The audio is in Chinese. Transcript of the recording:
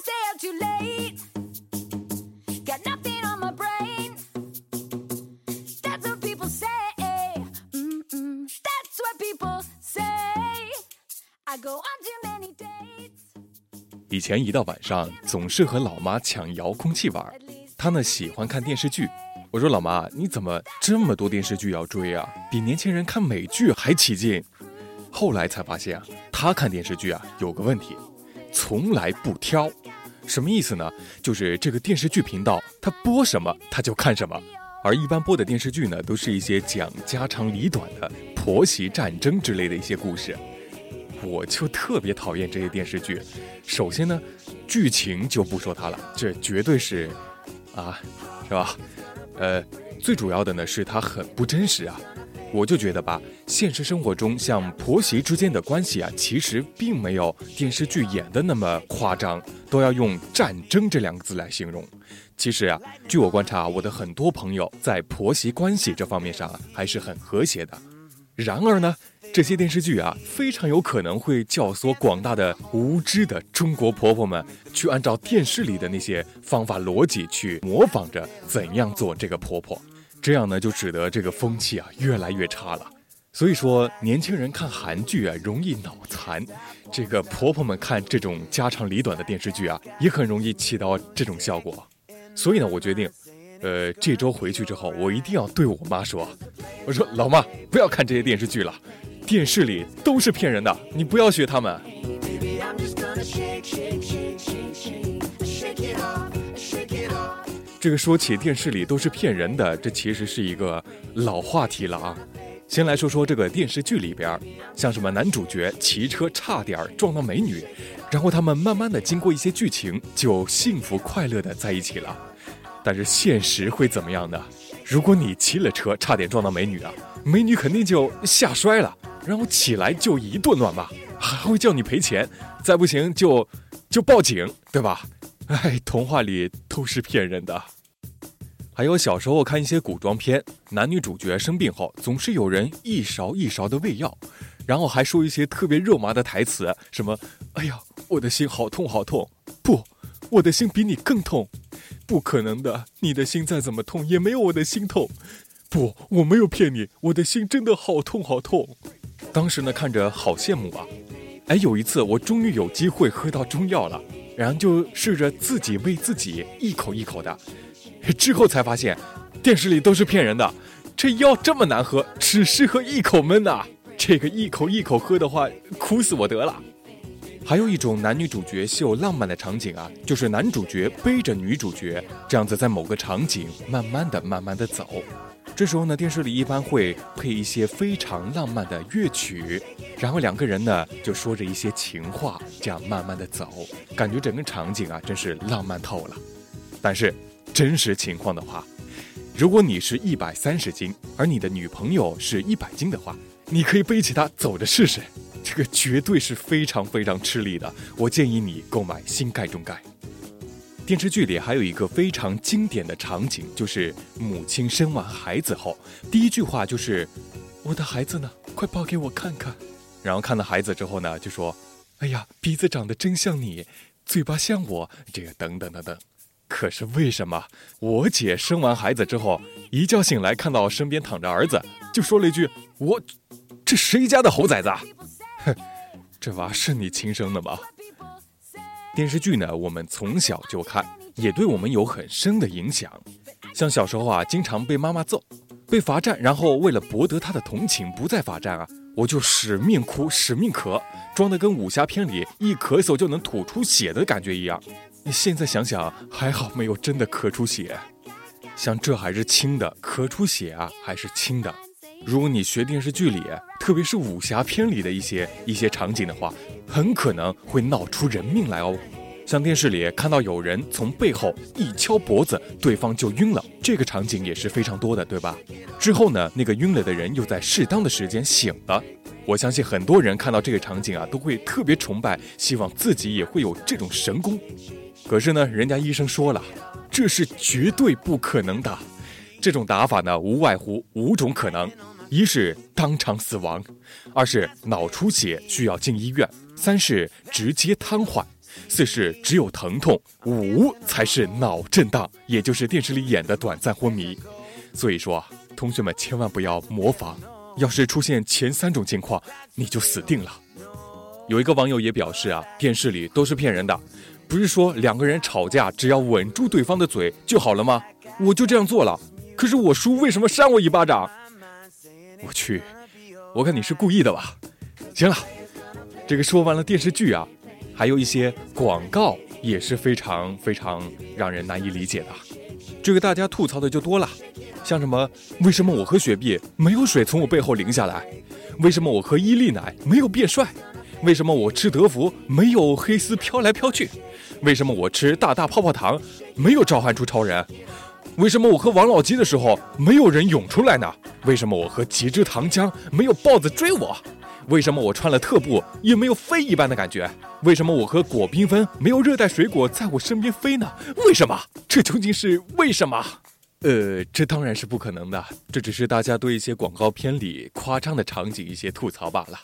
stay up too late. Got nothing on my brain. That's what people say. Mm-mm. That's what people say. I go on too many dates. 以前一到晚上，总是和老妈抢遥控器玩。她呢喜欢看电视剧。我说老妈，你怎么这么多电视剧要追啊？比年轻人看美剧还起劲。后来才发现啊，她看电视剧啊有个问题，从来不挑。什么意思呢？就是这个电视剧频道它播什么，它就看什么。而一般播的电视剧呢，都是一些讲家长里短的婆媳战争之类的一些故事。我就特别讨厌这些电视剧。首先呢，剧情就不说它了，这绝对是，啊，是吧？呃，最主要的呢是它很不真实啊。我就觉得吧，现实生活中像婆媳之间的关系啊，其实并没有电视剧演的那么夸张，都要用战争这两个字来形容。其实啊，据我观察，我的很多朋友在婆媳关系这方面上啊还是很和谐的。然而呢，这些电视剧啊，非常有可能会教唆广大的无知的中国婆婆们去按照电视里的那些方法逻辑去模仿着怎样做这个婆婆，这样呢，就使得这个风气啊越来越差了。所以说，年轻人看韩剧啊容易脑残，这个婆婆们看这种家长里短的电视剧啊，也很容易起到这种效果。所以呢，我决定，呃，这周回去之后，我一定要对我妈说，我说老妈，不要看这些电视剧了，电视里都是骗人的，你不要学他们。这个说起电视里都是骗人的，这其实是一个老话题了啊。先来说说这个电视剧里边，像什么男主角骑车差点撞到美女，然后他们慢慢的经过一些剧情，就幸福快乐的在一起了。但是现实会怎么样呢？如果你骑了车差点撞到美女啊，美女肯定就吓摔了，然后起来就一顿乱骂，还会叫你赔钱，再不行就就报警，对吧？哎，童话里都是骗人的。还有小时候看一些古装片，男女主角生病后，总是有人一勺一勺的喂药，然后还说一些特别肉麻的台词，什么“哎呀，我的心好痛好痛”，不，我的心比你更痛，不可能的，你的心再怎么痛也没有我的心痛，不，我没有骗你，我的心真的好痛好痛。当时呢，看着好羡慕啊。哎，有一次我终于有机会喝到中药了，然后就试着自己喂自己，一口一口的。之后才发现，电视里都是骗人的。这药这么难喝，只适合一口闷呐、这个一口一口喝的话，苦死我得了。还有一种男女主角秀浪漫的场景啊，就是男主角背着女主角，这样子在某个场景慢慢的、慢慢的走。这时候呢，电视里一般会配一些非常浪漫的乐曲，然后两个人呢就说着一些情话，这样慢慢的走，感觉整个场景啊真是浪漫透了。但是真实情况的话，如果你是一百三十斤，而你的女朋友是一百斤的话，你可以背起她走着试试，这个绝对是非常非常吃力的。我建议你购买新盖中盖。电视剧里还有一个非常经典的场景，就是母亲生完孩子后，第一句话就是：“我的孩子呢？快抱给我看看。”然后看到孩子之后呢，就说：“哎呀，鼻子长得真像你，嘴巴像我，这个等等等等。”可是为什么我姐生完孩子之后，一觉醒来看到身边躺着儿子，就说了一句：“我这谁家的猴崽子啊？”哼，这娃是你亲生的吗？电视剧呢，我们从小就看，也对我们有很深的影响。像小时候啊，经常被妈妈揍，被罚站，然后为了博得她的同情，不再罚站啊，我就使命哭，使命咳，装的跟武侠片里一咳嗽就能吐出血的感觉一样。你现在想想，还好没有真的咳出血。像这还是轻的，咳出血啊还是轻的。如果你学电视剧里，特别是武侠片里的一些一些场景的话，很可能会闹出人命来哦。像电视里看到有人从背后一敲脖子，对方就晕了，这个场景也是非常多的，对吧？之后呢，那个晕了的人又在适当的时间醒了。我相信很多人看到这个场景啊，都会特别崇拜，希望自己也会有这种神功。可是呢，人家医生说了，这是绝对不可能的。这种打法呢，无外乎五种可能：一是当场死亡，二是脑出血需要进医院，三是直接瘫痪，四是只有疼痛，五才是脑震荡，也就是电视里演的短暂昏迷。所以说，同学们千万不要模仿，要是出现前三种情况，你就死定了。有一个网友也表示啊，电视里都是骗人的，不是说两个人吵架只要稳住对方的嘴就好了吗？我就这样做了，可是我叔为什么扇我一巴掌？我去，我看你是故意的吧？行了，这个说完了电视剧啊，还有一些广告也是非常非常让人难以理解的。这个大家吐槽的就多了，像什么为什么我喝雪碧没有水从我背后淋下来？为什么我喝伊利奶没有变帅？为什么我吃德芙没有黑丝飘来飘去？为什么我吃大大泡泡糖没有召唤出超人？为什么我喝王老吉的时候没有人涌出来呢？为什么我喝极致糖浆没有豹子追我？为什么我穿了特步也没有飞一般的感觉？为什么我喝果缤纷没有热带水果在我身边飞呢？为什么？这究竟是为什么？呃，这当然是不可能的，这只是大家对一些广告片里夸张的场景一些吐槽罢了。